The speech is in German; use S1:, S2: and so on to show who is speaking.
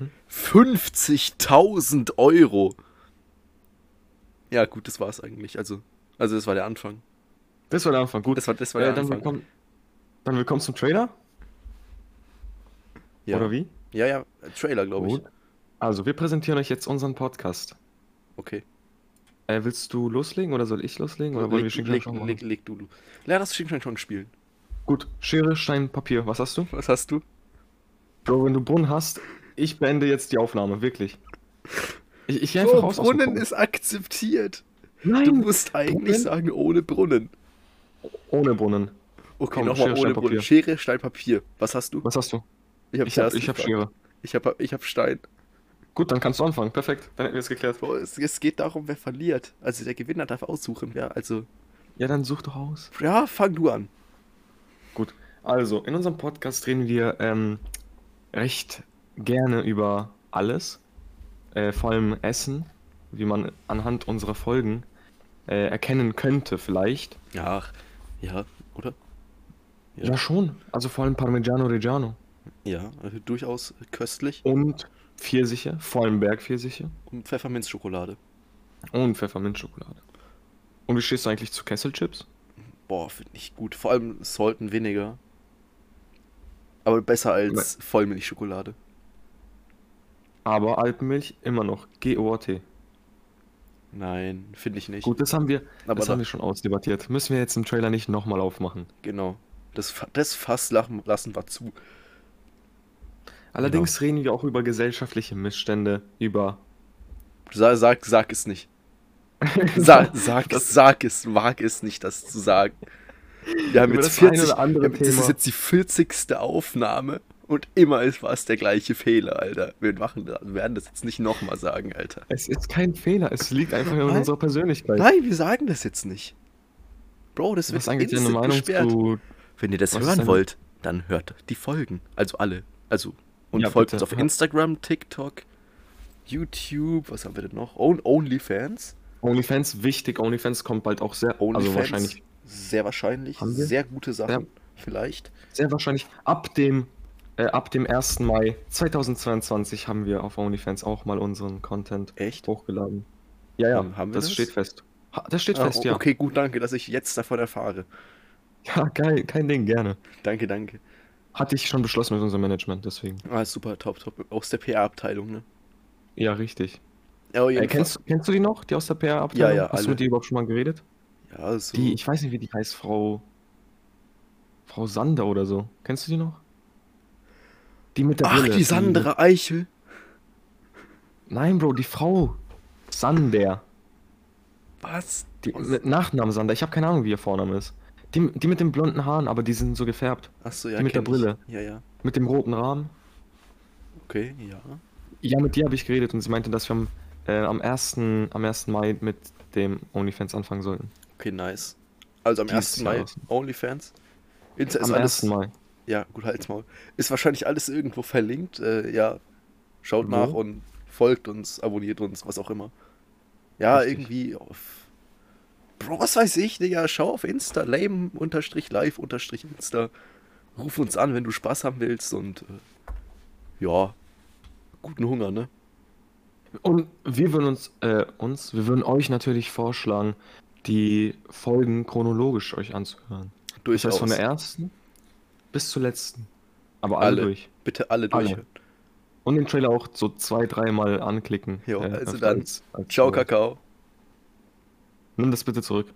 S1: Mhm.
S2: 50.000 Euro. Ja, gut, das war's eigentlich. Also, also das war der Anfang.
S1: Das war der Anfang, gut.
S2: Das war, das war
S1: äh,
S2: der
S1: dann,
S2: Anfang.
S1: willkommen, dann willkommen zum Trailer,
S2: Ja.
S1: oder wie?
S2: ja, ja, Trailer, glaube ich.
S1: Also, wir präsentieren euch jetzt unseren Podcast.
S2: Okay.
S1: Äh, willst du loslegen oder soll ich loslegen? Oder wollen wir
S2: leg,
S1: Schinken
S2: leg,
S1: schon
S2: leg, leg du, du. Lern das Schinken schon spielen.
S1: Gut, Schere, Stein, Papier. Was hast du?
S2: Was hast du?
S1: Bro, wenn du Brunnen hast, ich beende jetzt die Aufnahme, wirklich. Ich, ich einfach
S2: Oh,
S1: raus
S2: Brunnen ist akzeptiert.
S1: Nein,
S2: Du musst eigentlich
S1: Brunnen?
S2: sagen, ohne Brunnen.
S1: ohne Brunnen.
S2: Okay,
S1: Komm,
S2: nochmal
S1: Schere,
S2: ohne
S1: Stein,
S2: Brunnen. Schere, Stein, Papier. Was hast du?
S1: Was hast du?
S2: Ich hab,
S1: Ich hab, ich hab. Schere.
S2: Ich hab, ich hab Stein.
S1: Gut, dann kannst du anfangen. Perfekt, dann hätten wir es geklärt.
S2: Bro, es, es geht darum, wer verliert. Also der Gewinner darf aussuchen, wer. Also,
S1: Ja, dann such doch aus.
S2: ja, fang du an.
S1: Gut, also in unserem Podcast reden wir ähm, recht gerne über alles, äh, vor allem Essen, wie man anhand unserer Folgen äh, erkennen könnte vielleicht.
S2: Ja, ja, oder?
S1: Ja.
S2: Ja.
S1: schon, also vor allem Parmigiano Reggiano
S2: Ja, also durchaus köstlich.
S1: und Pfirsiche, vor allem Bergpfirsiche
S2: Und Pfefferminzschokolade.
S1: und Pfefferminzschokolade. Und wie stehst du eigentlich zu Kesselchips?
S2: Boah, finde ich gut. Vor allem sollten weniger. Aber besser als Vollmilchschokolade.
S1: Aber Alpenmilch immer noch GOAT.
S2: Nein, finde ich nicht.
S1: Gut, das haben wir,
S2: aber
S1: das
S2: da,
S1: haben wir schon ausdebattiert. Müssen wir jetzt im Trailer nicht nochmal aufmachen.
S2: genau. Das, das Fass lassen wir zu.
S1: Allerdings reden wir auch über gesellschaftliche Missstände, über
S2: Sag, sag, sag es nicht. Sag, sag es, sag es, wag es nicht, das zu sagen. Wir haben
S1: Über
S2: jetzt
S1: das eine
S2: 40,
S1: oder andere
S2: das ist
S1: Thema.
S2: jetzt die 40. Aufnahme und immer ist war es der gleiche Fehler, Alter. Wir machen, werden das jetzt nicht nochmal sagen, Alter.
S1: Es ist kein Fehler, es liegt einfach in unserer Persönlichkeit.
S2: Nein, wir sagen das jetzt nicht. Bro, das
S1: Was
S2: wird instant
S1: Meinung
S2: gesperrt.
S1: zu.
S2: Wenn ihr das
S1: was
S2: hören wollt, dann hört die Folgen. Also alle. Also, und
S1: Ja,
S2: folgt
S1: bitte.
S2: uns auf. Instagram, TikTok, YouTube, was haben wir denn noch? On OnlyFans.
S1: OnlyFans, wichtig, OnlyFans kommt bald auch sehr.
S2: OnlyFans.
S1: Also wahrscheinlich,
S2: Sehr wahrscheinlich. Sehr gute Sachen. Vielleicht.
S1: sehr wahrscheinlich ab dem, äh, ab dem 1. Mai 2022 haben wir auf OnlyFans auch mal unseren Content
S2: Echt?
S1: hochgeladen. Ja, ja,
S2: Ähm, haben wir
S1: das,
S2: das?
S1: steht fest. Ha, das steht
S2: Ah,
S1: fest, ja.
S2: Okay, gut, danke, dass ich jetzt davon erfahre.
S1: Ja, geil, kein Ding, gerne.
S2: Danke, danke.
S1: Hatte ich schon beschlossen mit unserem Management, deswegen.
S2: Ah, super, top, top. Aus der PR-Abteilung, ne?
S1: Ja, richtig.
S2: Ja,
S1: Äh, kennst, kennst du die noch, die aus der PR-Abteilung?
S2: Ja, ja,
S1: Hast du
S2: alle.
S1: mit dir überhaupt schon mal geredet?
S2: Ja, so.
S1: Die, ich weiß nicht, wie die heißt, Frau. Frau Sander oder so. Kennst du die noch? Die mit der
S2: Ach,
S1: Brille.
S2: die Sandra Eichel.
S1: Nein, Bro, die Frau Sander.
S2: Was?
S1: Die mit Nachnamen Sander. Ich habe keine Ahnung, wie ihr Vorname ist. Die, die mit den blonden Haaren, aber die sind so gefärbt.
S2: Achso, ja.
S1: Die mit der
S2: kenn ich.
S1: Brille.
S2: Ja, ja.
S1: Mit dem roten Rahmen.
S2: Okay, ja.
S1: Ja, mit dir habe ich geredet und sie meinte, dass wir am, äh, am, 1., am 1. Mai mit dem OnlyFans anfangen sollten.
S2: Okay, nice. Also am
S1: Dieses
S2: 1. Mai
S1: aus.
S2: OnlyFans. Insta ist
S1: Am
S2: alles,
S1: 1. Mai.
S2: Ja, gut, halt's Maul. Ist wahrscheinlich alles irgendwo verlinkt. Äh, ja, schaut
S1: Wo?
S2: nach und folgt uns, abonniert uns, was auch immer. Ja,
S1: Richtig.
S2: irgendwie auf. Bro, was weiß ich, Digga. Schau auf Insta, lame-live-insta. Ruf uns an, wenn du Spaß haben willst und. Äh, ja, guten Hunger, ne?
S1: Und wir würden uns, äh, uns, wir würden euch natürlich vorschlagen, die Folgen chronologisch euch anzuhören. Das
S2: Durchaus.
S1: heißt von der ersten bis zur letzten. Aber alle,
S2: Alle.
S1: durch.
S2: Bitte alle
S1: Alle.
S2: durchhören.
S1: Und den Trailer auch so zwei, dreimal anklicken.
S2: Jo, also
S1: als-
S2: dann,
S1: als-
S2: Ciao. Kakao.
S1: Nimm das bitte zurück.